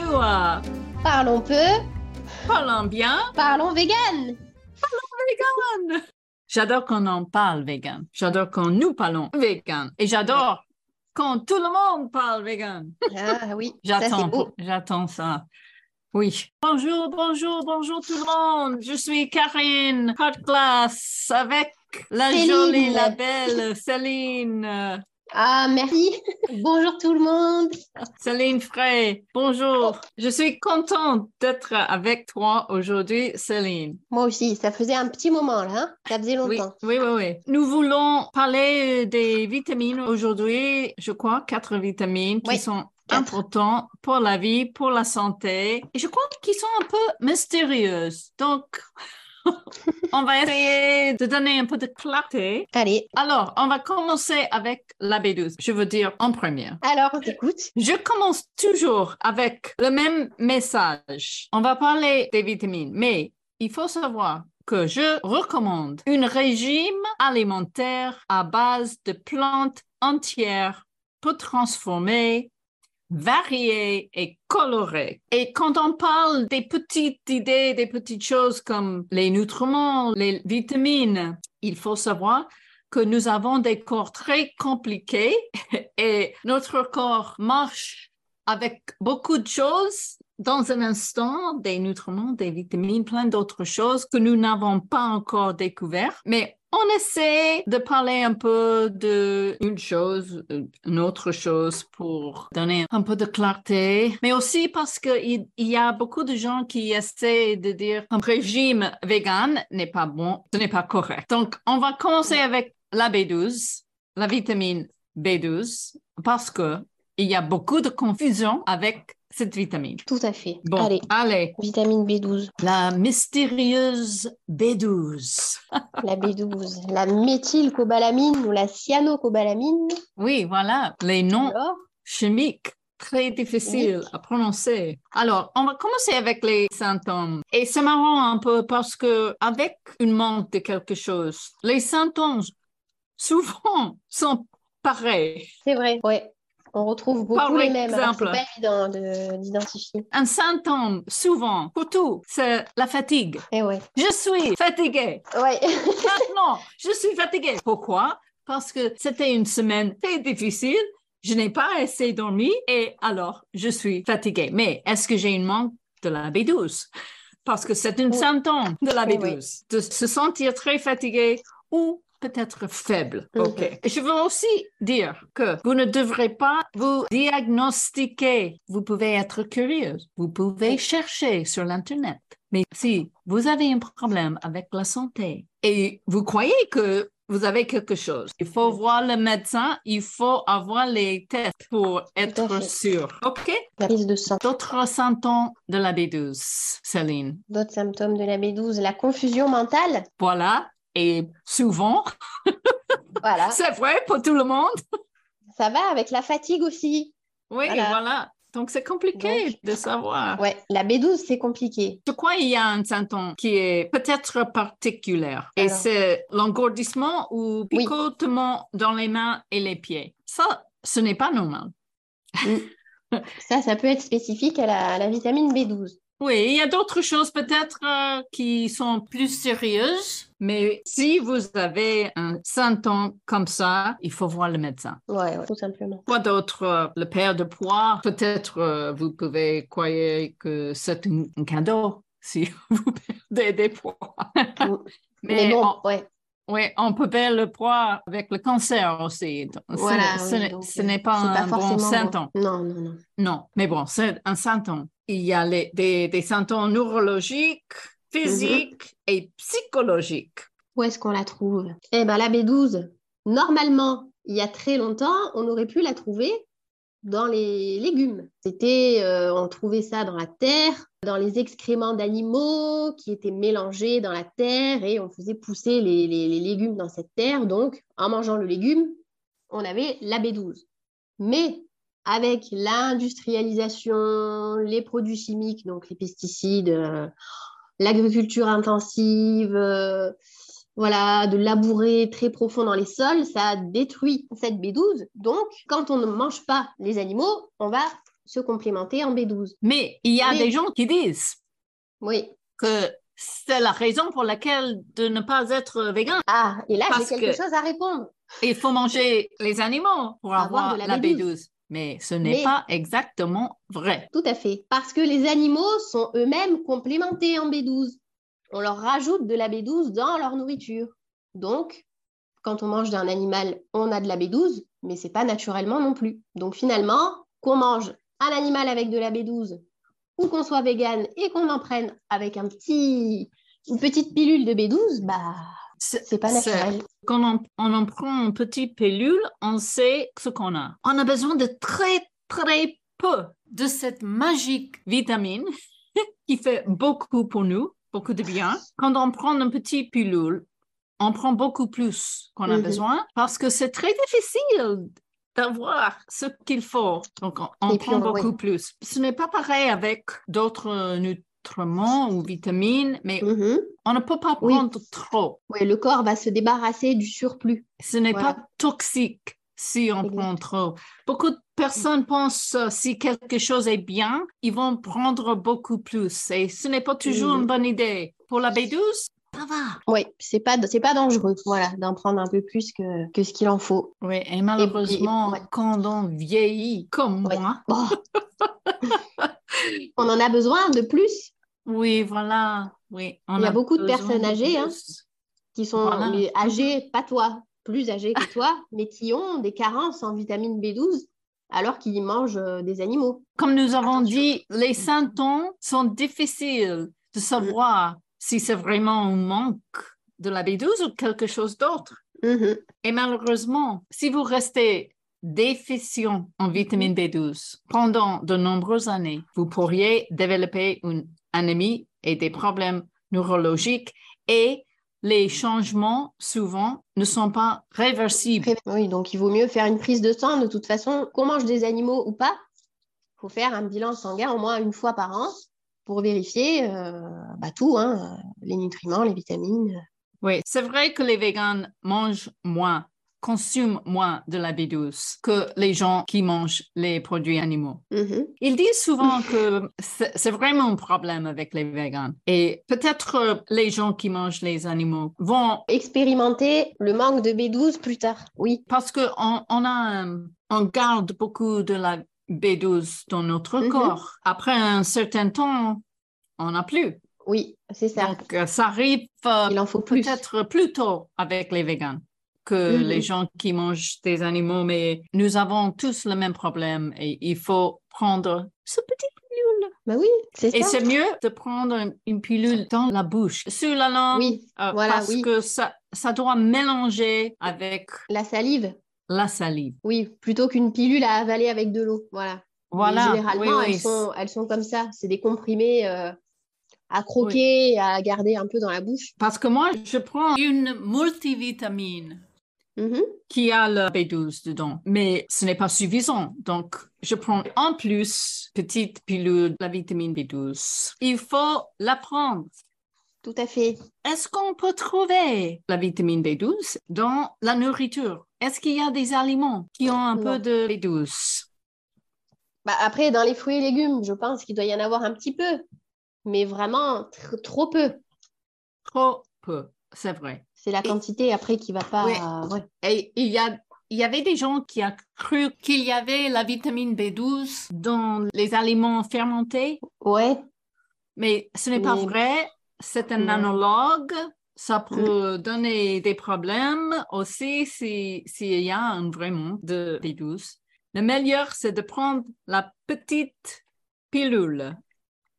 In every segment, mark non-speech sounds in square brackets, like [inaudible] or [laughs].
à Parlons peu, Parlons bien, parlons vegan. vegan. J'adore quand on parle vegan. J'adore quand nous parlons vegan. Et j'adore quand tout le monde parle vegan. Ah oui, J'attends, beau. j'attends ça. Oui. Bonjour, bonjour, bonjour tout le monde. Je suis Karine Hot Class avec la Céline. jolie, la belle Céline. Ah merci. Bonjour tout le monde. Céline Frey. Bonjour. Je suis contente d'être avec toi aujourd'hui, Céline. Moi aussi, ça faisait un petit moment là. hein. Ça faisait longtemps. oui, oui, oui. Nous voulons parler des vitamines aujourd'hui. Je crois quatre vitamines qui Oui, sont quatre. importantes pour la vie, pour la santé. Et je crois qu'ils sont un peu mystérieuses. Donc, [laughs] on va essayer de donner un peu de clarté. Allez, Alors, on va commencer avec la B12. Je veux dire en première. alors on t'écoute. Je commence toujours avec le même message. On va parler des vitamines, mais il faut savoir que je recommande un régime alimentaire à base de plantes entières peu transformées, variées et colorées. Et quand on parle des petites idées, des petites choses comme les nutriments, les vitamines, il faut savoir que nous avons des corps très compliqués [laughs] et notre corps marche avec beaucoup de choses dans un instant, des nutriments, des vitamines, plein d'autres choses que nous n'avons pas encore découvert. Mais on essaie de parler un peu de une chose, une autre chose pour donner un peu de clarté, mais aussi parce qu'il il y a beaucoup de gens qui essaient de dire un régime vegan n'est pas bon, ce n'est pas correct. Donc, on va commencer avec la B12, la vitamine B12, parce que il y a beaucoup de confusion avec cette vitamine. Tout à fait. Bon, Allez, allez, vitamine B12, la mystérieuse B12. [laughs] la B12, la méthylcobalamine ou la cyanocobalamine. Oui, voilà, les noms Alors, chimiques très difficiles à prononcer. Alors, on va commencer avec les symptômes. Et c'est marrant un peu parce que avec une manque de quelque chose, les symptômes souvent [laughs] sont pareils. c'est vrai. Ouais. On retrouve Par beaucoup les mêmes. Alors, exemple. c'est pas évident de- d'identifier. Un symptôme, souvent, pour tout, c'est la fatigue. Eh ouais. Je suis fatiguée. Ouais. [laughs] Maintenant, je suis fatiguée. Pourquoi? Parce que c'était une semaine très difficile. Je n'ai pas assez dormi et alors je suis fatiguée. Mais est-ce que j'ai une manque de la B12? Parce que c'est un symptôme de la Oui, B12, de se sentir très fatigué ou peut-être faible. OK. Je veux aussi dire que vous ne devrez pas vous diagnostiquer. Vous pouvez être curieuse. Vous pouvez chercher sur l'Internet. Mais si vous avez un problème avec la santé et vous croyez que vous avez quelque chose, il faut voir le médecin, il faut avoir les tests pour être sûr. OK? La prise de sang. D'autres symptômes de la B12, Céline. D'autres symptômes de la B12, la confusion mentale. Voilà. Et souvent, Voilà. [laughs] c'est vrai pour tout le monde. Ça va avec la fatigue aussi. Oui, Voilà. voilà. Donc, c'est compliqué Donc- de savoir. Ouais, la B12, c'est compliqué. Je crois qu'il y a un symptôme qui est peut-être particulier et c'est l'engourdissement ou Oui. picotement dans les mains et les pieds? Ça, ce n'est pas normal. [laughs] Ça, ça peut être spécifique à la, à la vitamine B12. Oui, il y a d'autres choses peut-être euh, qui sont plus sérieuses, mais si vous avez un symptôme comme ça, il faut voir le médecin. Ouais, ouais, tout simplement. Quoi d'autre? euh, Le père de poids, peut-être euh, vous pouvez croire que c'est un, un cadeau [laughs] si vous perdez des poids. [laughs] Mais, bon, on, ouais. oui, on peut perdre le poids avec le cancer aussi. Donc, Voilà, ce oui, n'est- donc, ce n'est pas un bon symptôme. Non, non, non. Non, mais bon, c'est un symptôme. Il y a les- des, des symptômes neurologiques, physiques et psychologiques. Où est-ce qu'on la trouve? Eh bien, la B12, normalement, il y a très longtemps, on aurait pu la trouver dans les légumes. C'était, euh, on trouvait ça dans la terre, dans les excréments d'animaux qui étaient mélangés dans la terre et on faisait pousser les, les- les légumes dans cette terre. Donc, en mangeant le légume, on avait la B12. Mais avec l'industrialisation, les produits chimiques, donc les pesticides, euh, l'agriculture intensive, euh, voilà, de labourer très profond dans les sols, ça détruit cette B12. Donc, quand on ne mange pas les animaux, on va se complémenter en B12. Mais il y a des gens qui disent Oui. que c'est la raison pour laquelle de ne pas être végan. Ah, et là, j'ai quelque que- chose à répondre. Il faut manger les animaux pour Avoir avoir, de la la B12. B12. Mais ce n'est Mais- pas exactement vrai. Tout à fait. Parce que les animaux sont eux-mêmes complémentés en B12. On leur rajoute de la B12 dans leur nourriture. Donc, quand on mange d'un animal, on a de la B12, mais c'est pas naturellement non plus. Donc finalement, qu'on mange un animal avec de la B12 ou qu'on soit vegan et qu'on en prenne avec un petit, une petite pilule de B12, bah, c'est pas naturel. Quand on, on en prend une petite pilule, on sait ce qu'on a. On a besoin de très, très peu de cette magique vitamine [laughs] qui fait beaucoup pour nous, beaucoup de bien. Quand on prend une petite pilule, on prend beaucoup plus qu'on a Mhm. besoin parce que c'est très difficile d'avoir ce qu'il faut. Donc, on, prend on- beaucoup oui. plus. Ce n'est pas pareil avec d'autres nutriments ou vitamines, mais Mhm. on ne peut pas Oui. prendre trop. Ouais, le corps va se débarrasser du surplus. Ce n'est Voilà. pas toxique si on prend trop. Beaucoup de personnes pensent euh, si quelque chose est bien, ils vont prendre beaucoup plus. Et ce n'est pas toujours Mhm. une bonne idée. Pour la B12, ça va. Oui, c'est pas, c'est pas dangereux, voilà, d'en prendre un peu plus que, que ce qu'il en faut. Oui, et malheureusement, ouais. quand on vieillit comme Ouais. moi, Bon. [laughs] on en a besoin de plus, oui, voilà, oui. on Il y a beaucoup de personnes âgées, hein. qui sont Voilà. mais âgés, pas toi, plus âgés que toi, [laughs] mais qui ont des carences en vitamine B12 alors qu'ils mangent euh, des animaux. Comme nous avons Attention. dit, les symptômes sont difficiles de savoir si c'est vraiment un manque de la B12 ou quelque chose d'autre. Mhm. Et malheureusement, si vous restez déficient en vitamine B12 pendant de nombreuses années, vous pourriez développer une anémie et des problèmes neurologiques et les changements souvent ne sont pas réversibles. Oui, donc il vaut mieux faire une prise de sang. De toute façon, qu'on mange des animaux ou pas, il faut faire un bilan sanguin au moins une fois par an pour vérifier euh, bah, tout, hein, les nutriments, les vitamines. Oui, c'est vrai que les végans mangent moins, consomment moins de la B12 que les gens qui mangent les produits animaux. Mhm. Ils disent souvent que c'est vraiment un problème avec les végans. Et peut-être euh, les gens qui mangent les animaux vont, Expérimenter le manque de B12 plus tard. Oui, parce qu'on on a, euh, on garde beaucoup de la B12 dans notre Mhm. corps. Après un certain temps, on n'a plus. oui, c'est ça. Donc, euh, ça arrive euh, il en faut peut-être plus tôt avec les végans que Mhm. les gens qui mangent des animaux, mais nous avons tous le même problème et il faut prendre ce petit pilule. Bah oui, c'est Et c'est mieux de prendre une- une pilule dans la bouche, sur la langue, Oui, euh, voilà, parce oui. que ça, ça doit mélanger avec la salive. La salive. Oui, plutôt qu'une pilule à avaler avec de l'eau. Voilà. Mais Voilà. Généralement, oui, oui. Elles, sont, elles sont comme ça. C'est des comprimés euh, à croquer, à garder un peu dans la bouche. Parce que moi, je prends une multivitamine Mhm. qui a le B12 dedans, mais ce n'est pas suffisant. Donc, je prends en plus petite pilule de la vitamine B12. Il faut la prendre. Tout à fait. Est-ce qu'on peut trouver la vitamine B12 dans la nourriture? Est-ce qu'il y a des aliments qui ont un Non. peu de B12? Bah, après, dans les fruits et légumes, je pense qu'il doit y en avoir un petit peu. Mais vraiment, tr- trop peu. Trop peu, c'est vrai. C'est la Et- quantité après qui va pas. Oui. ouais. Et il y a, il y avait des gens qui ont cru qu'il y avait la vitamine B12 dans les aliments fermentés, Ouais. mais ce n'est pas vrai. C'est un analogue. Ça peut donner des problèmes aussi si- s'il y a un vrai manque de B12. Le meilleur, c'est de prendre la petite pilule.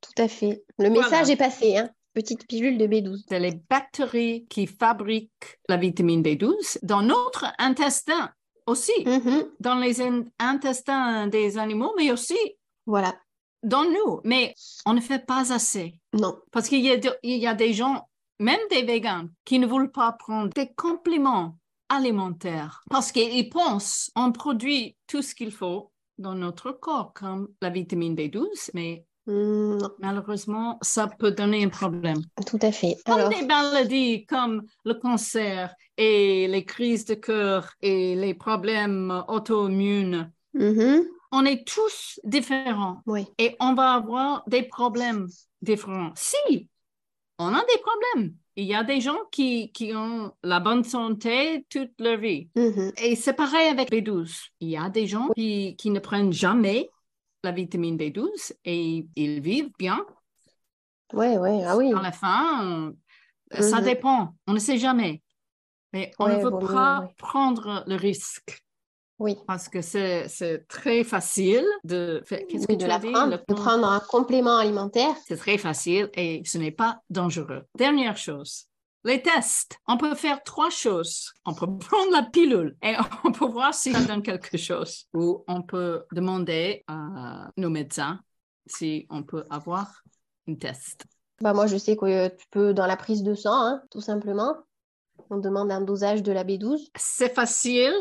Tout à fait. Le Voilà. message est passé. Hein. Petite pilule de B12. C'est les bactéries qui fabriquent la vitamine B12 dans notre intestin aussi, Mhm. dans les in- intestins des animaux, mais aussi Voilà. dans nous. Mais on ne fait pas assez. Non. Parce qu'il y a des gens, même des végans, qui ne veulent pas prendre des compléments alimentaires parce qu'ils pensent on produit tout ce qu'il faut dans notre corps, comme la vitamine B12, mais Mm, non. malheureusement, ça peut donner un problème. Tout à fait. Comme Alors, des maladies comme le cancer et les crises de cœur et les problèmes auto-immunes, mhm. on est tous différents Oui. et on va avoir des problèmes différents. Si on a des problèmes, il y a des gens qui, qui ont la bonne santé toute leur vie. Mhm. Et c'est pareil avec B12. Il y a des gens qui, qui ne prennent jamais la vitamine B12 et ils vivent bien. Ouais, ouais, ah oui. À la fin, on- ça Mhm. dépend. On ne sait jamais. Mais on ne veut pas ouais. prendre le risque Oui. parce que c'est très facile de faire. Qu'est-ce que Oui, de tu la as dit? prendre, Le de con- prendre un complément alimentaire. C'est très facile et ce n'est pas dangereux. Dernière chose, les tests. On peut faire trois choses. On peut [laughs] prendre la pilule et on peut voir si ça donne quelque chose. Ou on peut demander à nos médecins si on peut avoir un test. Bah, moi, je sais que tu peux, dans la prise de sang, hein, tout simplement, on demande un dosage de la B12. C'est facile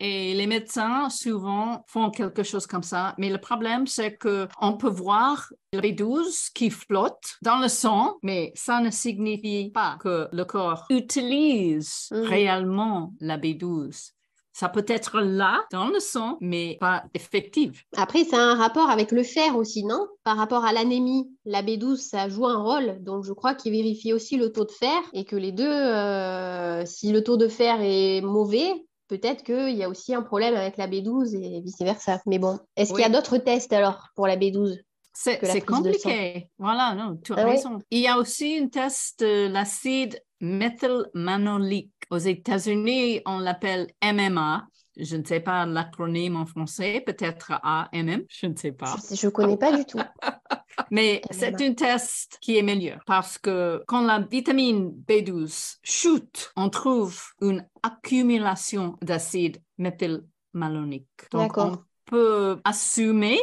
et les médecins souvent font quelque chose comme ça. Mais le problème, c'est que on peut voir le B12 qui flotte dans le sang, mais ça ne signifie pas que le corps utilise Mhm. réellement la B12. Ça peut être là, dans le sang, mais pas effectif. Après, ça a un rapport avec le fer aussi, non? Par rapport à l'anémie, la B12, ça joue un rôle. Donc, je crois qu'il vérifie aussi le taux de fer et que les deux, euh, si le taux de fer est mauvais, peut-être qu'il y a aussi un problème avec la B12 et vice-versa. Mais bon, est-ce qu'il y a d'autres tests alors pour la B12? C'est compliqué. Voilà, non, tu as Ah oui. raison. Il y a aussi un test de l'acide méthylmanolique. Aux États-Unis, on l'appelle MMA. Je ne sais pas l'acronyme en français, peut-être AMM, je ne sais pas. Je ne connais pas du tout. [laughs] Mais c'est un test qui est meilleur parce que quand la vitamine B12 chute, on trouve une accumulation d'acide méthylmalonique. Donc, on peut assumer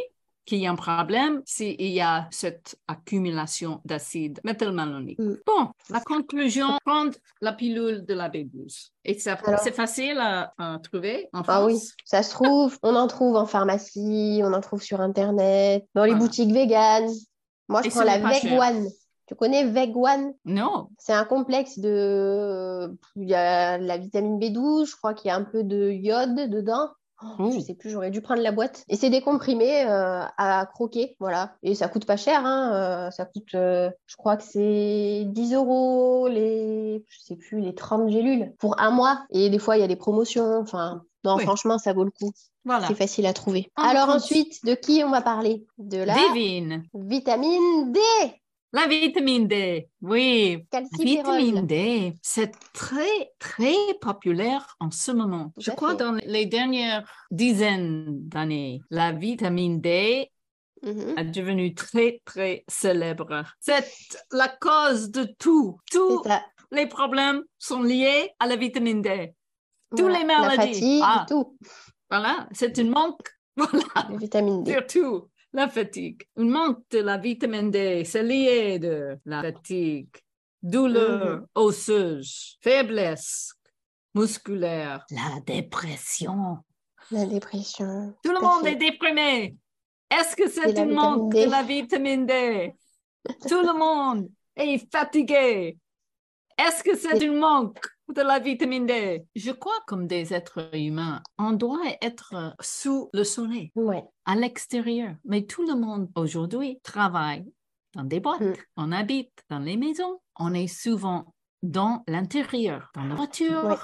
qu'il y a un problème s'il y a cette accumulation d'acide méthylmalonique. Mm. Bon, la conclusion, prendre la pilule de la B12. Et c'est facile à, à trouver en Ah oui, ça se trouve, on en trouve en pharmacie, on en trouve sur Internet, dans les Voilà. boutiques véganes. Moi, je Et prends la. Veg One. Tu connais Veg One? Non, C'est un complexe de... Il y a la vitamine B12, je crois qu'il y a un peu de iode dedans. Oh, Je sais plus, j'aurais dû prendre la boîte. Et c'est des comprimés euh, à croquer, voilà. Et ça coûte pas cher, hein. euh, ça coûte, euh, je crois que c'est 10 euros les, je sais plus, les 30 gélules pour un mois. Et des fois, il y a des promotions. Enfin, non, Oui. franchement, ça vaut le coup. Voilà. C'est facile à trouver. En Alors France. ensuite, de qui on va parler? De la Divine. vitamine D, La vitamine D, oui. La vitamine D, c'est très, très populaire en ce moment. Tout Je crois fait. dans les dernières dizaines d'années, la vitamine D Mhm. est devenue très, très célèbre. C'est la cause de tout. Tous les problèmes sont liés à la vitamine D. Tous Voilà. les La maladies. fatigue, Ah. tout. Voilà, c'est une manque. [laughs] Voilà. De vitamine D. Surtout la fatigue. Un manque de la vitamine D, c'est lié de la fatigue, douleur Mhm. osseuse, faiblesse musculaire, la dépression. La dépression. Tout le Tout monde fait. est déprimé. Est-ce que c'est C'est la un manque de la vitamine D? Tout le monde est fatigué. Est-ce que c'est C'est- un manque de la vitamine D? Je crois comme des êtres humains, on doit être sous le soleil Ouais. à l'extérieur. Mais tout le monde aujourd'hui travaille dans des boîtes, Mm. on habite dans les maisons, on est souvent dans l'intérieur, dans la voiture, Ouais.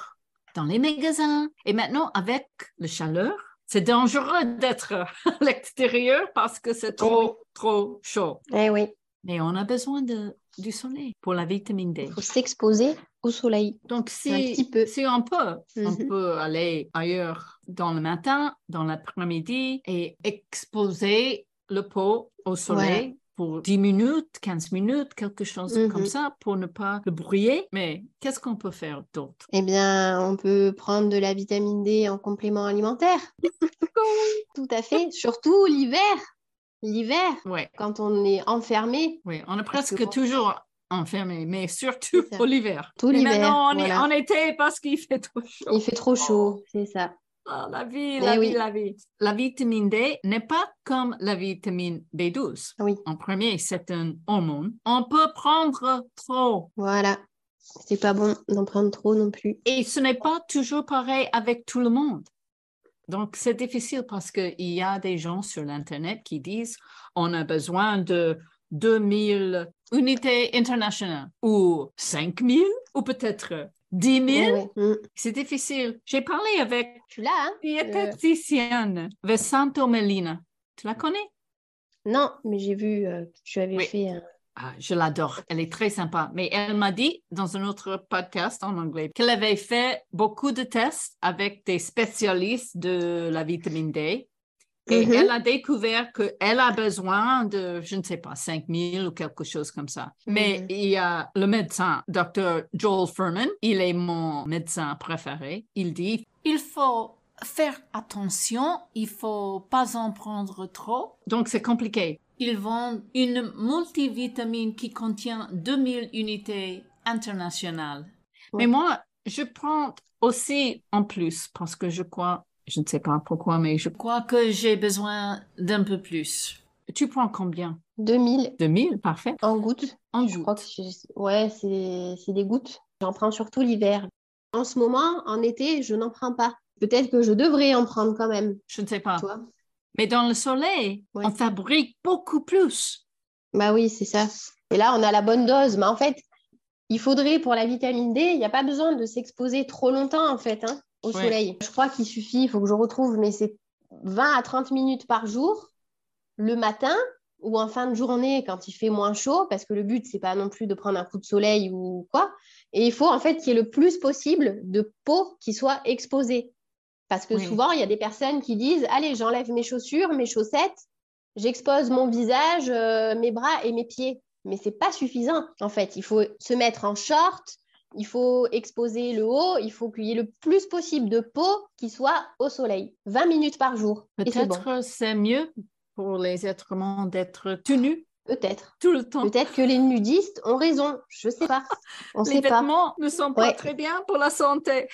dans les magasins. Et maintenant, avec la chaleur, c'est dangereux d'être [laughs] à l'extérieur parce que c'est trop, trop chaud. Eh oui, Mais on a besoin de, du soleil pour la vitamine D. faut s'exposer au soleil. Donc, Un si, si on peut, on Mhm. peut aller ailleurs dans le matin, dans l'après-midi et exposer le pot au soleil pour 10 minutes, 15 minutes, quelque chose Mhm. comme ça pour ne pas le brouiller. Mais qu'est-ce qu'on peut faire d'autre? Eh bien, on peut prendre de la vitamine D en complément alimentaire. [laughs] Tout à fait. Surtout l'hiver. L'hiver, Oui, quand on est enfermé. oui, on est que presque toujours enfermé, mais surtout au l'hiver. Tout l'hiver, maintenant, on est en été parce qu'il fait trop chaud. Il fait trop chaud, c'est ça. Ah, la vie, Eh la oui. vie, la vie. La vitamine D n'est pas comme la vitamine B12. Oui. En premier, c'est un hormone. On peut prendre trop. Voilà. C'est pas bon d'en prendre trop non plus. Et ce n'est pas toujours pareil avec tout le monde. Donc, c'est difficile parce qu'il y a des gens sur l'Internet qui disent on a besoin de 2000 unités internationales ou 5000 ou peut-être 10 000. Ouais, mm. C'est difficile. J'ai parlé avec Tu l'as, hein? une diététicienne, Vesanto Melina. Tu la connais? Non, mais j'ai vu euh, tu avais Oui. fait un... Ah, je l'adore. Elle est très sympa. Mais elle m'a dit dans un autre podcast en anglais qu'elle avait fait beaucoup de tests avec des spécialistes de la vitamine D. Et Mhm. elle a découvert qu'elle a besoin de, je ne sais pas, 5 000 ou quelque chose comme ça. Mais Mhm. il y a le médecin, Dr. Joel Furman, il est mon médecin préféré. Il dit, il faut faire attention, il faut pas en prendre trop. Donc c'est compliqué. Ils vendent une multivitamine qui contient 2000 unités internationales. Mais moi, je prends aussi en plus parce que je crois, je ne sais pas pourquoi, mais je crois que j'ai besoin d'un peu plus. Tu prends combien? 2000 2000, parfait. en gouttes. En Je crois gouttes. que ouais, c'est des gouttes. J'en prends surtout l'hiver. En ce moment, en été, je n'en prends pas. Peut-être que je devrais en prendre quand même, Je ne sais pas. tu vois. Mais dans le soleil, Ouais. on fabrique beaucoup plus. Bah oui, c'est ça. Et là, on a la bonne dose. Mais en fait, il faudrait pour la vitamine D, il n'y a pas besoin de s'exposer trop longtemps en fait hein, au Ouais. soleil. Je crois qu'il suffit, il faut que je retrouve, mais c'est 20 à 30 minutes par jour le matin ou en fin de journée quand il fait moins chaud, parce que le but, c'est pas non plus de prendre un coup de soleil ou quoi. Et il faut en fait qu'il y ait le plus possible de peau qui soit exposée. Parce que Oui. souvent, il y a des personnes qui disent Allez, j'enlève mes chaussures, mes chaussettes, j'expose mon visage, euh, mes bras et mes pieds. Mais c'est pas suffisant, en fait. Il faut se mettre en short, il faut exposer le haut, il faut qu'il y ait le plus possible de peau qui soit au soleil. 20 minutes par jour. Et c'est bon. Peut-être c'est mieux pour les êtres humains d'être tenus Peut-être. tout le temps. Peut-être que les nudistes ont raison. Je sais pas. On [laughs] Les sait pas. vêtements ne sont pas Ouais. très bien pour la santé.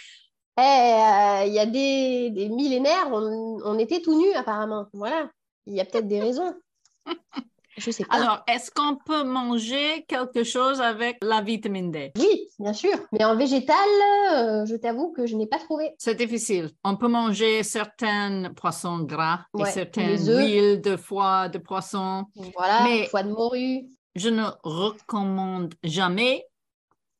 Eh, euh, Il y a des, des millénaires, on, on était tout nus apparemment. Voilà. Il y a peut-être des raisons. [laughs] Je sais pas. Alors, est-ce qu'on peut manger quelque chose avec la vitamine D? Oui, bien sûr. Mais en végétal, euh, je t'avoue que je n'ai pas trouvé. C'est difficile. On peut manger certains poissons gras et Ouais, certaines les œufs. huiles de foie de poisson. Voilà, Mais- foie de morue. Je ne recommande jamais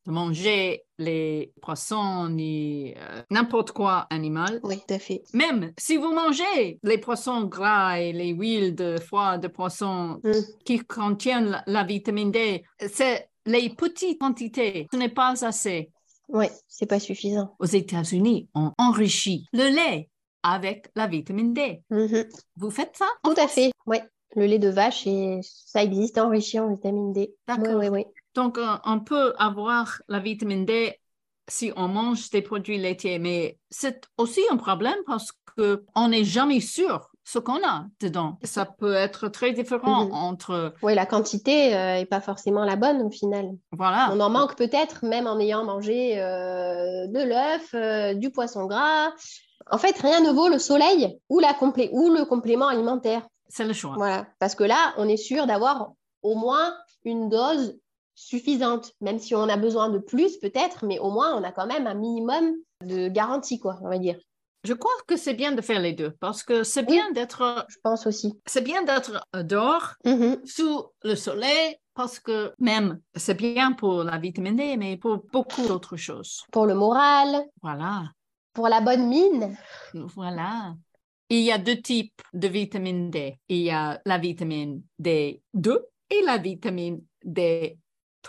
de manger les poissons ni euh, n'importe quoi animal. Oui, tout à fait. Même si vous mangez les poissons gras et les huiles de foie de poisson Mm. qui contiennent la, la vitamine D, c'est les petites quantités. Ce n'est pas assez. Oui, c'est pas suffisant. Aux États-Unis, on enrichit le lait avec la vitamine D. Mhm. Vous faites ça? Tout à fait. Oui, le lait de vache, et ça existe enrichi en vitamine D. Oui, oui, oui. Donc, euh, on peut avoir la vitamine D si on mange des produits laitiers, mais c'est aussi un problème parce qu'on n'est jamais sûr ce qu'on a dedans. Ça peut être très différent Mhm. entre, Oui, la quantité n'est pas forcément la bonne au final. voilà, On en manque peut-être même en ayant mangé euh, de l'œuf, euh, du poisson gras. En fait, rien ne vaut le soleil ou, la complé- ou le complément alimentaire. c'est le choix. Voilà. Parce que là, on est sûr d'avoir au moins une dose suffisante, même si on a besoin de plus peut-être, mais au moins on a quand même un minimum de garantie, quoi, on va dire. Je crois que c'est bien de faire les deux parce que c'est Oui. bien d'être, Je pense aussi. c'est bien d'être dehors Mhm. sous le soleil parce que même c'est bien pour la vitamine D, mais pour beaucoup d'autres choses. Pour le moral, Voilà. pour la bonne mine. Voilà. Il y a deux types de vitamine D. Il y a la vitamine D2 et la vitamine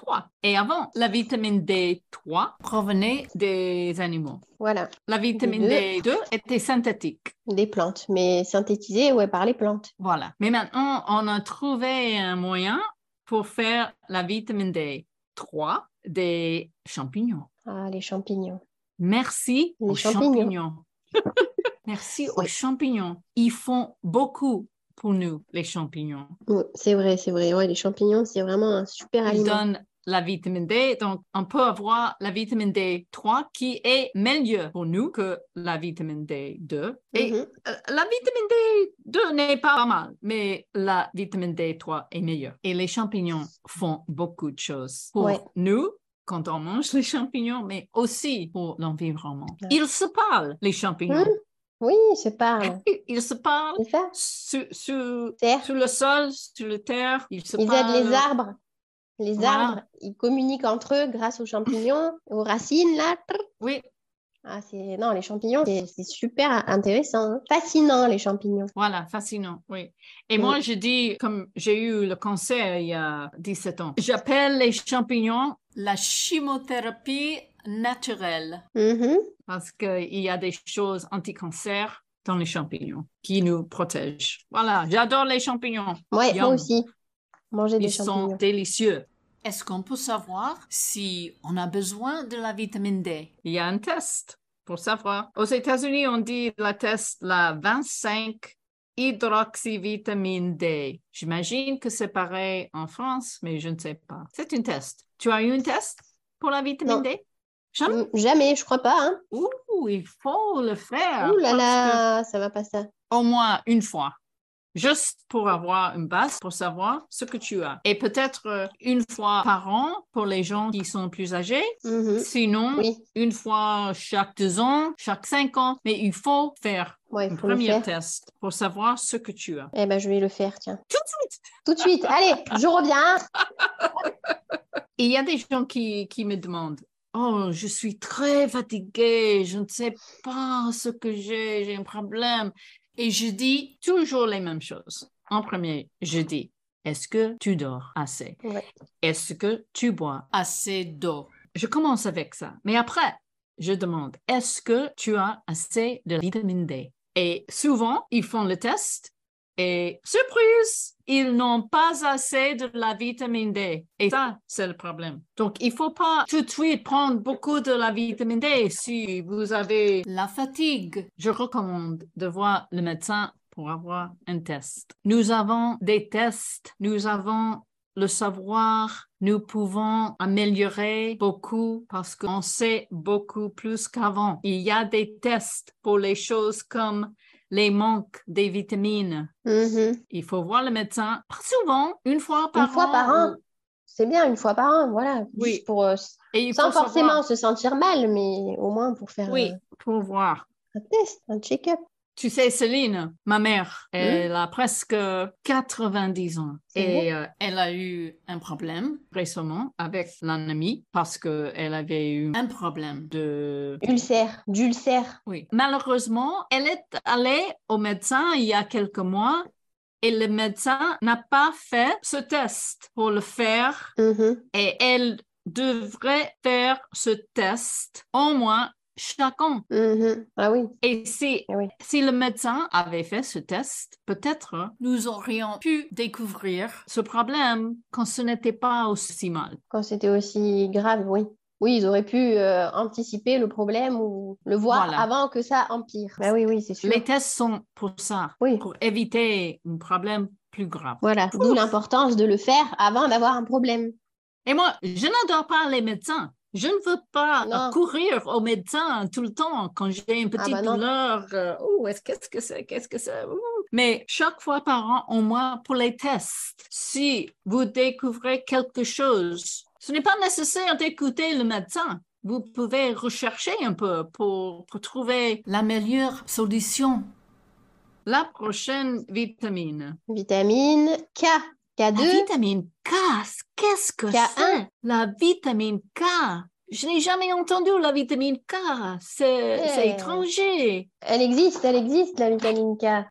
D3. Et avant, la vitamine D3 provenait des animaux. Voilà, La vitamine D2. D2 était synthétique. des plantes, mais synthétisées ouais, par les plantes. Voilà. Mais maintenant, on a trouvé un moyen pour faire la vitamine D3 des champignons. Ah, les champignons. Merci Les aux champignons. champignons. [laughs] Merci aux champignons. Ils font beaucoup pour nous, les champignons. Oui, c'est vrai, c'est vrai. Ouais, les champignons, c'est vraiment un super Ils aliment. donnent la vitamine D. Donc, on peut avoir la vitamine D3 qui est meilleure pour nous que la vitamine D2. Et Mhm. euh, la vitamine D2 n'est pas mal, mais la vitamine D3 est meilleure. Et les champignons font beaucoup de choses pour Ouais. nous quand on mange les champignons, mais aussi pour l'environnement. Ils se parlent, les champignons. Mhm. Oui, ils se parlent. [laughs] Ils se parlent C'est ça sur, sur, sur le sol, sur la terre. Ils se Ils parlent. aident les arbres. Les Voilà. arbres, ils communiquent entre eux grâce aux champignons, aux racines, là. Oui, Ah, c'est... Non, les champignons, c'est, c'est super intéressant. hein. Fascinant, les champignons. voilà, fascinant, oui. Et Oui. moi, je dis, comme j'ai eu le cancer il y a 17 ans, j'appelle les champignons la chimiothérapie naturelle Mhm. parce qu'il y a des choses anti-cancer dans les champignons qui nous protègent. Voilà, j'adore les champignons. Ouais, moi aussi. Manger des Ils sont champignons. délicieux. Est-ce qu'on peut savoir si on a besoin de la vitamine D? Il y a un test pour savoir. Aux États-Unis, on dit la test la 25 hydroxyvitamine D. J'imagine que c'est pareil en France, mais je ne sais pas. C'est un test. Tu as eu un test pour la vitamine Non. D? Jamais? Mm, Jamais, je crois pas. Hein. Ouh, il faut le faire. Ouh là là, ça va pas ça. au moins une fois. Juste pour avoir une base, pour savoir ce que tu as. Et peut-être euh, une fois par an pour les gens qui sont plus âgés. Mhm. Sinon, Oui, une fois chaque deux ans, chaque cinq ans. Mais il faut faire ouais, un premier test pour savoir ce que tu as. Eh ben, je vais le faire, tiens. Tout de suite. Tout de suite. Allez, je reviens. [laughs] Il y a des gens qui, qui me demandent, oh, je suis très fatiguée, je ne sais pas ce que j'ai, j'ai un problème. Et je dis toujours les mêmes choses. En premier, je dis, est-ce que tu dors assez? Ouais. Est-ce que tu bois assez d'eau? Je commence avec ça. Mais après, je demande, est-ce que tu as assez de vitamine D? Et souvent, ils font le test et surprise, ils n'ont pas assez de la vitamine D. Et ça, c'est le problème. Donc, il faut pas tout de suite prendre beaucoup de la vitamine D si vous avez la fatigue. Je recommande de voir le médecin pour avoir un test. Nous avons des tests, nous avons le savoir, nous pouvons améliorer beaucoup parce qu'on sait beaucoup plus qu'avant. Il y a des tests pour les choses comme les manques des vitamines. Mhm. Il faut voir le médecin souvent, une fois par Une fois an. par an. ou- C'est bien, une fois par an, voilà. Oui. Juste pour, euh, Et sans forcément savoir- se sentir mal, mais au moins pour faire Oui, euh, pour voir. un test, un check-up. Tu sais, Céline, ma mère, elle a presque 90 ans et euh, elle a eu un problème récemment avec l'ennemi parce qu'elle avait eu un problème de... Ulcère, d'ulcère. Oui. Malheureusement, elle est allée au médecin il y a quelques mois et le médecin n'a pas fait ce test pour le faire Mhm. et elle devrait faire ce test au moins chaque an. Mhm. Ah oui, Et si, eh oui. si le médecin avait fait ce test, peut-être nous aurions pu découvrir ce problème quand ce n'était pas aussi mal. Quand c'était aussi grave, oui. Oui, ils auraient pu euh, anticiper le problème ou le voir Voilà. avant que ça empire. Bah oui, oui, c'est sûr. Les tests sont pour ça, Oui. pour éviter un problème plus grave. Voilà, d'où l'importance de le faire avant d'avoir un problème. Et moi, je n'adore pas les médecins. Je ne veux pas Non. courir au médecin tout le temps quand j'ai une petite bah non. douleur. euh, qu'est-ce que c'est? Qu'est-ce que c'est? Mais chaque fois par an, au moins pour les tests, si vous découvrez quelque chose, ce n'est pas nécessaire d'écouter le médecin. Vous pouvez rechercher un peu pour, pour trouver la meilleure solution. La prochaine vitamine. Vitamine K. La K2, vitamine K, qu'est-ce que K1. c'est? La vitamine K. Je n'ai jamais entendu la vitamine K. C'est c'est étranger. elle existe, elle existe, la vitamine K.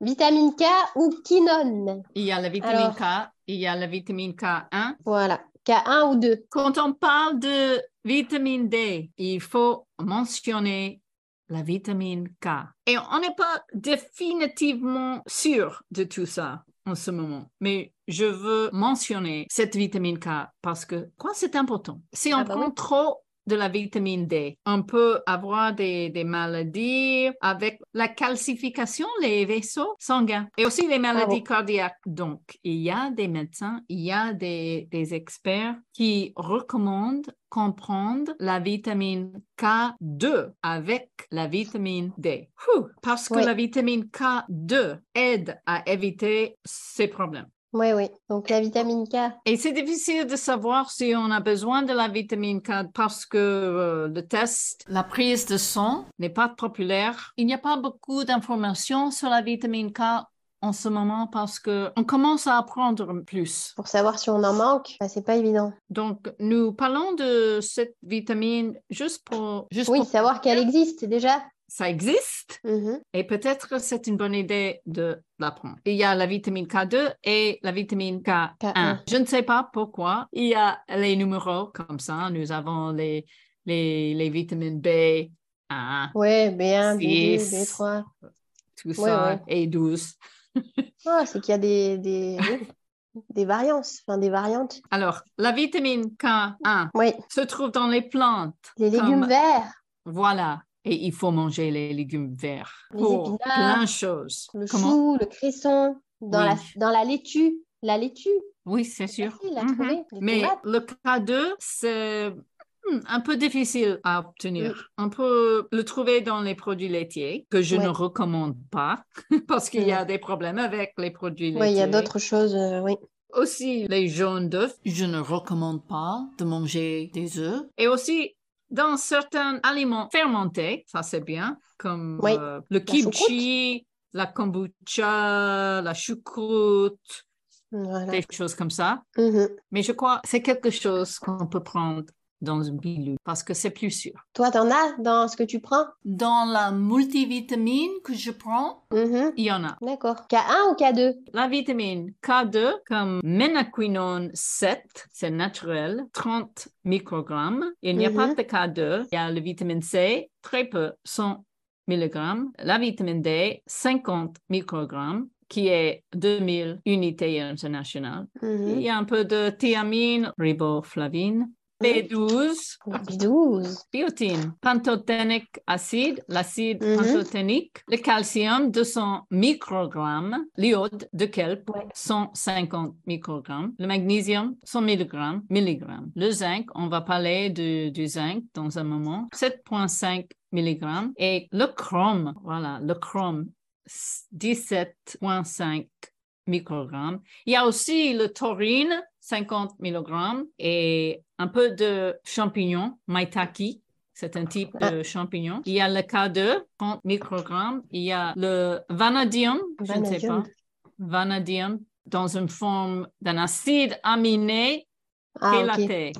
Vitamine K ou quinone. Il y a la vitamine Alors. K, il y a la vitamine K1. Voilà, K1 ou 2. Quand on parle de vitamine D, il faut mentionner la vitamine K. Et on n'est pas définitivement sûr de tout ça en ce moment, mais je veux mentionner cette vitamine K parce que quoi c'est important. Si on Ah bah prend oui. trop de la vitamine D, on peut avoir des, des maladies avec la calcification, les vaisseaux sanguins et aussi les maladies cardiaques. Donc, il y a des médecins, il y a des, des experts qui recommandent comprendre la vitamine K2 avec la vitamine D. Ouh, parce que Oui. la vitamine K2 aide à éviter ces problèmes. Oui, oui. Donc la vitamine K. Et c'est difficile de savoir si on a besoin de la vitamine K parce que euh, le test, la prise de sang n'est pas populaire. Il n'y a pas beaucoup d'informations sur la vitamine K en ce moment parce que on commence à apprendre plus. Pour savoir si on en manque, bah, c'est pas évident. Donc, nous parlons de cette vitamine juste pour... Juste Oui, pour- savoir qu'elle existe déjà. Ça existe Mhm. et peut-être c'est une bonne idée de l'apprendre. Il y a la vitamine K2 et la vitamine K1. K1. Je ne sais pas pourquoi. Il y a les numéros comme ça. Nous avons les, les, les vitamines B, 1, Ouais, B1, B2, Six. B3. tout Ouais, ça, ouais. et 12. Ah, c'est qu'il y a des, des, des variances, enfin des variantes. Alors, la vitamine K1 Oui, se trouve dans les plantes. les légumes Comme- verts, Voilà. Et il faut manger les légumes verts Les pour épinards, plein de choses. le Comment? chou, le cresson, dans, Oui. la, dans la laitue. La laitue, Oui, c'est sûr. facile à Mhm. trouver. Mais tomates. le K2, c'est hmm, un peu difficile à obtenir. On peut le trouver dans les produits laitiers, que je Ouais. ne recommande pas, [laughs] parce qu'il y a des problèmes avec les produits laitiers. Oui, il y a d'autres choses, euh, oui. Aussi, les jaunes d'œufs, je ne recommande pas de manger des œufs. Et aussi, dans certains aliments fermentés, ça c'est bien, comme Oui, euh, le kimchi, la kombucha, la choucroute, Voilà. des choses comme ça. Mhm. Mais je crois que c'est quelque chose qu'on peut prendre dans une pilule parce que c'est plus sûr. Toi, t'en as dans ce que tu prends? Dans la multivitamine que je prends, Mhm. il y en a. D'accord. K1 ou K2 La vitamine K2, comme ménaquinone 7, c'est naturel, 30 microgrammes. Il n'y a pas Mhm. de K2. Il y a la vitamine C, très peu, 100 milligrammes. La vitamine D, 50 microgrammes, qui est 2000 unités internationales. Mhm. Il y a un peu de thiamine, riboflavine, B12, B12. biotine, pantothénique acide, l'acide pantothénique, le calcium 200 microgrammes, l'iode de kelp Ouais. 150 microgrammes, le magnésium 100 milligrammes, milligrammes. Le zinc, on va parler du, du zinc dans un moment, 7,5 milligrammes. Et le chrome, voilà, le chrome 17,5 microgrammes. Il y a aussi le taurine, 50 mg, et un peu de champignons, maitake. C'est un type de champignon. Il y a le K2, 30 microgrammes. Il y a le vanadium, je ne sais Vanadium. pas. Vanadium, dans une forme d'un acide aminé Ah, chélaté.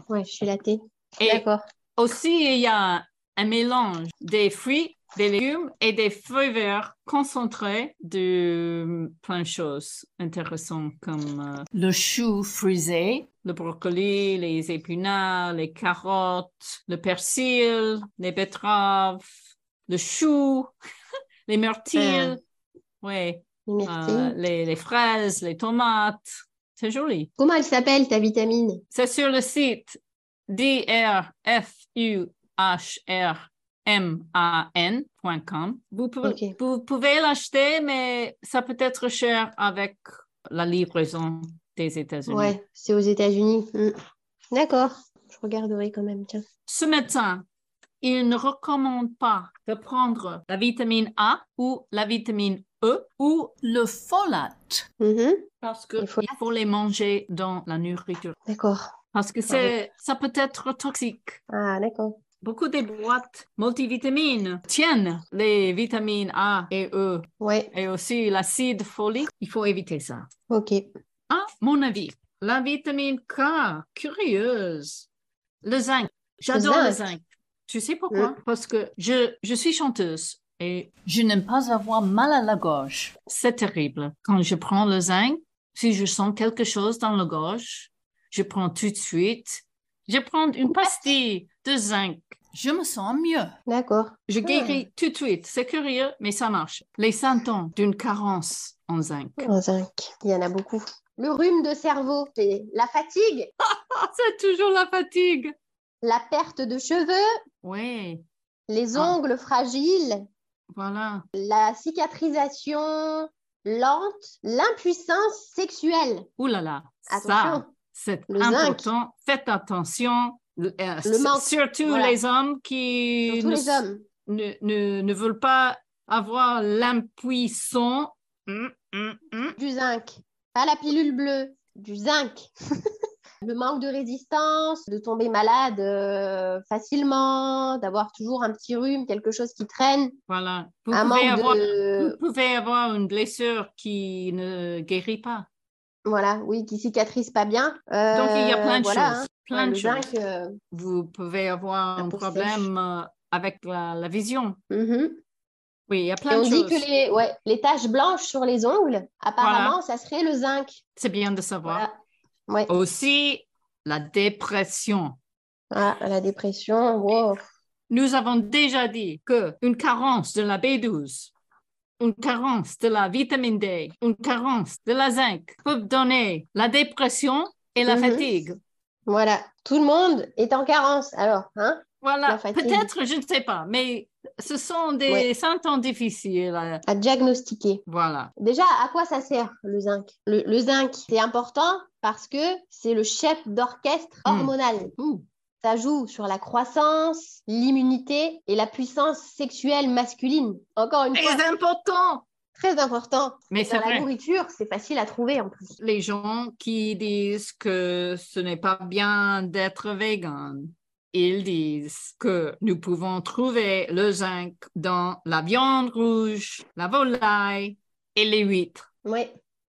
Et D'accord. aussi, il y a un mélange des fruits, des légumes et des fruits verts concentrés de plein de choses intéressantes comme euh, le chou frisé, le brocoli, les épinards, les carottes, le persil, les betteraves, le chou, [laughs] les myrtilles, ouais, Les myrtilles. euh, les, les fraises, les tomates. C'est joli. Comment elle s'appelle ta vitamine? C'est sur le site drfuhrman.com. Vous, pouvez- Ok. vous pouvez l'acheter, mais ça peut être cher avec la livraison des États-Unis. Ouais, c'est aux États-Unis. Mm. D'accord. Je regarderai quand même, tiens. Ce médecin, il ne recommande pas de prendre la vitamine A ou la vitamine E ou le folate Mhm. parce qu'il faut les manger dans la nourriture. D'accord. Parce que c'est, ça peut être toxique. Ah, d'accord. Beaucoup des boîtes multivitamines tiennent les vitamines A et E Ouais, et aussi l'acide folique. Il faut éviter ça. ok. À mon avis, la vitamine K, curieuse. Le zinc. J'adore le zinc. Tu sais pourquoi? Mm. Parce que je, je suis chanteuse et je n'aime pas avoir mal à la gorge. C'est terrible. Quand je prends le zinc, si je sens quelque chose dans la gorge, je prends tout de suite. Je prends une pastille de zinc. Je me sens mieux. D'accord. Je guéris tout de suite. C'est curieux, mais ça marche. Les symptômes d'une carence en zinc. En zinc. Il y en a beaucoup. Le rhume de cerveau, c'est la fatigue, [laughs] c'est toujours la fatigue. la perte de cheveux, Oui, les Ah. ongles fragiles, voilà. la cicatrisation lente, l'impuissance sexuelle. Ouh là là. Ça, Attention. c'est Le zinc. important. Faites attention. Euh, Le manque. Surtout Voilà. les hommes qui ne, les hommes. ne, ne, ne veulent pas avoir l'impuissant. Hum, hum, hum. Du zinc. Pas la pilule bleue, du zinc. [laughs] le manque de résistance, de tomber malade euh, facilement, d'avoir toujours un petit rhume, quelque chose qui traîne. Voilà. Vous pouvez, avoir, de... vous pouvez avoir une blessure qui ne guérit pas. Voilà, oui, qui cicatrise pas bien. Donc, il y a Euh, plein de voilà, choses. hein. Plein de choses. zinc, euh, Vous pouvez avoir un problème euh, avec la, la vision. mhm. Oui, il y a Et plein on de dit choses. que les, ouais, les taches blanches sur les ongles, apparemment, ça serait le zinc. C'est bien de savoir. Voilà. Ouais. Aussi, la dépression. Ah, la dépression, wow. Nous avons déjà dit que une carence de la B12, une carence de la vitamine D, une carence de la zinc peuvent donner la dépression et la Mhm. fatigue. Voilà, tout le monde est en carence, alors, hein? Voilà, peut-être, je ne sais pas, mais ce sont des Ouais. symptômes difficiles. euh, À diagnostiquer. Voilà. Déjà, à quoi ça sert le zinc? Le, le zinc, c'est important parce que c'est le chef d'orchestre Hmm. hormonal. Ça joue sur la croissance, l'immunité et la puissance sexuelle masculine. Encore une fois, C'est important. très important. Mais Dans la vrai. nourriture, c'est facile à trouver en plus. Les gens qui disent que ce n'est pas bien d'être vegan, ils disent que nous pouvons trouver le zinc dans la viande rouge, la volaille et les huîtres. Oui,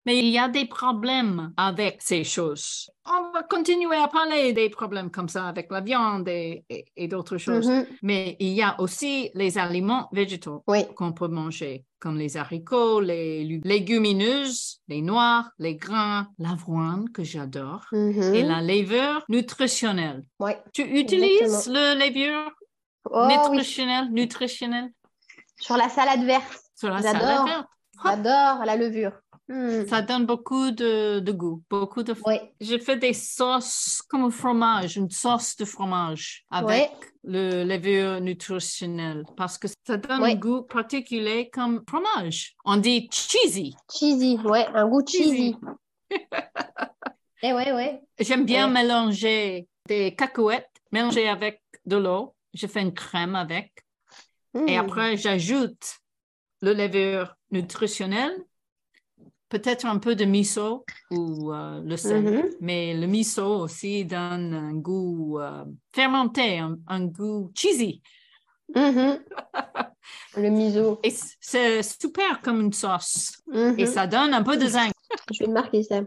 Mais il y a des problèmes avec ces choses. On va continuer à parler des problèmes comme ça avec la viande et, et- et d'autres choses. Mhm. Mais il y a aussi les aliments végétaux oui, qu'on peut manger, comme les haricots, les légumineuses, les noix, les grains, l'avoine que j'adore, Mhm. et la levure nutritionnelle. Ouais. Tu utilises Exactement. le levure Oh oui, nutritionnel, nutritionnel sur la salade verte. sur la salade verte? J'adore la levure. Hmm. Ça donne beaucoup de, de goût, beaucoup de Oui, Je fais des sauces comme un fromage, une sauce de fromage avec le levure nutritionnel parce que ça donne un goût particulier comme fromage. On dit cheesy. cheesy, ouais, un goût cheesy. [laughs] Eh ouais, ouais. J'aime bien Ouais. mélanger des cacahuètes mélangées avec de l'eau. Je fais une crème avec et Hmm. après j'ajoute le levure nutritionnel, peut-être un peu de miso ou euh, le sel. Mhm. Mais le miso aussi donne un goût euh, fermenté, un, un goût cheesy. Mhm. Le miso. [laughs] Et c'est super comme une sauce. Et ça donne un peu de zinc. Je vais marquer ça.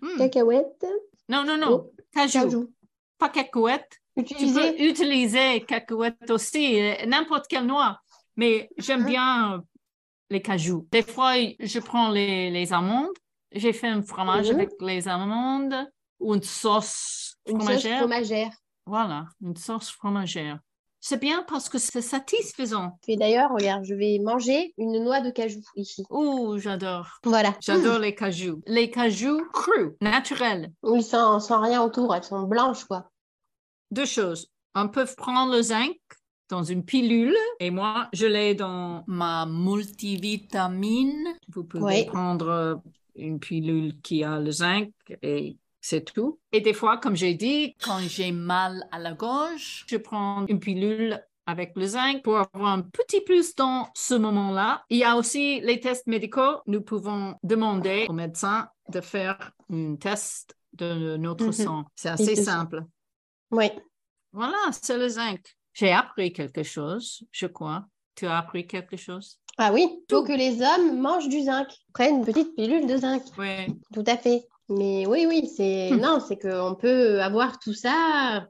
Hmm. Cacahuètes. Non, non, non. Oh, Cajou. cajou. Pas cacahuète. Tu Utiliser. peux utiliser cacahuète aussi, euh, n'importe quelle noix. Mais j'aime bien les cajous. Des fois, je prends les, les amandes. J'ai fait un fromage Mhm. avec les amandes ou une sauce Une sauce fromagère. fromagère. Voilà, une sauce fromagère. C'est bien parce que c'est satisfaisant. Et d'ailleurs, regarde, je vais manger une noix de cajou ici. Oh, j'adore. Voilà. J'adore les cajous. Les cajous crus, naturels. Oui, sans, sans rien autour. Elles sont blanches, quoi. Deux choses. On peut prendre le zinc dans une pilule et moi, je l'ai dans ma multivitamine. Vous pouvez prendre euh, une pilule qui a le zinc et c'est tout. Et des fois, comme j'ai dit, quand j'ai mal à la gorge, je prends une pilule avec le zinc pour avoir un petit plus dans ce moment-là. Il y a aussi les tests médicaux. Nous pouvons demander au médecin de faire un test de notre Mhm. sang. C'est assez simple. Oui. Voilà, c'est le zinc. J'ai appris quelque chose, je crois. Tu as appris quelque chose? Ah oui, il faut Tout. que les hommes mangent du zinc. Prennent une petite pilule de zinc. Oui. Tout à fait. Mais oui, oui, c'est Hmm. non, c'est qu'on peut avoir tout ça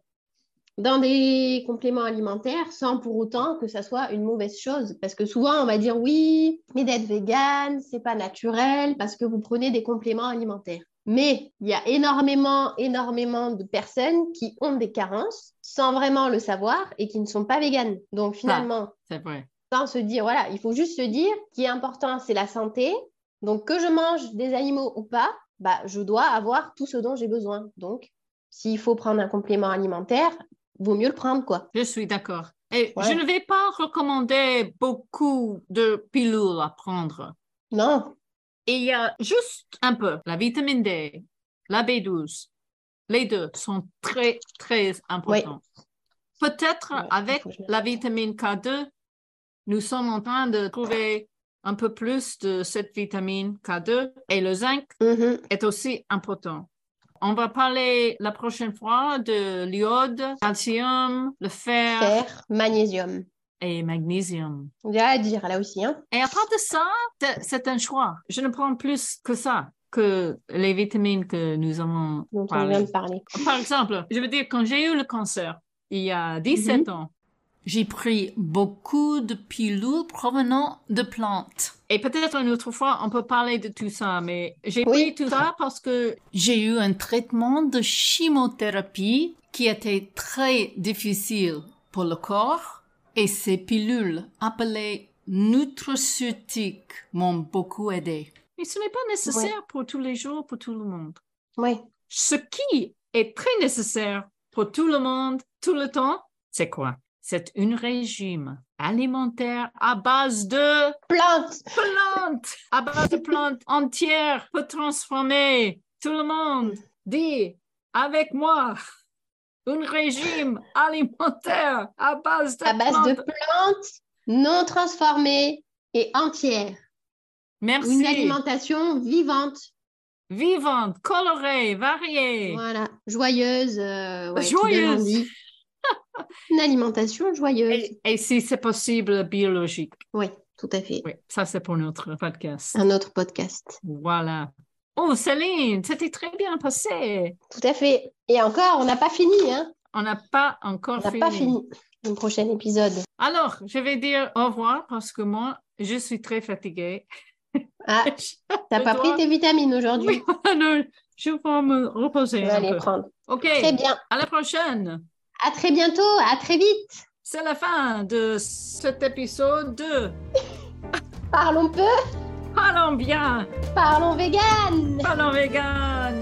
dans des compléments alimentaires sans pour autant que ça soit une mauvaise chose. Parce que souvent, on va dire oui, mais d'être vegan, c'est pas naturel parce que vous prenez des compléments alimentaires. Mais il y a énormément, énormément de personnes qui ont des carences sans vraiment le savoir et qui ne sont pas véganes. Donc finalement, C'est vrai. sans se dire, voilà, il faut juste se dire, ce qui est important, c'est la santé. Donc, que je mange des animaux ou pas, bah, je dois avoir tout ce dont j'ai besoin. Donc, s'il faut prendre un complément alimentaire, vaut mieux le prendre, quoi. Je suis d'accord. Et Ouais. je ne vais pas recommander beaucoup de pilules à prendre. Non, Et il y a juste un peu. La vitamine D, la B12, les deux sont très, très importants. Peut-être avec la vitamine K2, nous sommes en train de trouver un peu plus de cette vitamine K2 et le zinc Mhm. est aussi important. On va parler la prochaine fois de l'iode, calcium, le fer, Fer, magnésium. Et magnésium. Il y a à dire là aussi. Hein. Et à part de ça, c'est- un choix. Je ne prends plus que ça, que les vitamines que nous avons dont on parlé. vient de parler. Par exemple, je veux dire, quand j'ai eu le cancer, il y a 17 ans, j'ai pris beaucoup de pilules provenant de plantes. Et peut-être une autre fois, on peut parler de tout ça, mais j'ai Oui. pris tout ça parce que j'ai eu un traitement de chimiothérapie qui était très difficile pour le corps et ces pilules appelées nutraceutiques m'ont beaucoup aidé. Mais ce n'est pas nécessaire pour tous les jours, pour tout le monde. Oui. Ce qui est très nécessaire pour tout le monde, tout le temps, c'est quoi? C'est un régime alimentaire à base de Plante. plantes, à base de plantes entières pour transformer tout le monde. Dis avec moi, un régime alimentaire à base de À base plantes. de plantes non transformées et entières. Merci. Une alimentation vivante. Vivante, colorée, variée. Voilà. Joyeuse. euh, ouais, Joyeuse. [laughs] Une alimentation joyeuse. Et, et si c'est possible, biologique. Oui, tout à fait. Oui, ça c'est pour notre podcast. Un autre podcast. Voilà. Oh, Céline, c'était très bien passé. Tout à fait. Et encore, on n'a pas fini. Hein On n'a pas encore on n'a fini. pas fini. Le prochain épisode. Alors, je vais dire au revoir parce que moi, je suis très fatiguée. Ah, [laughs] t'as Je pas dois- pris tes vitamines aujourd'hui? [laughs] Oui, alors, je vais me reposer On va un les prendre. OK, Très bien. à la prochaine. À très bientôt. À très vite. C'est la fin de cet épisode 2. [laughs] Parlons peu. Parlons bien, Parlons vegan. parlons vegan.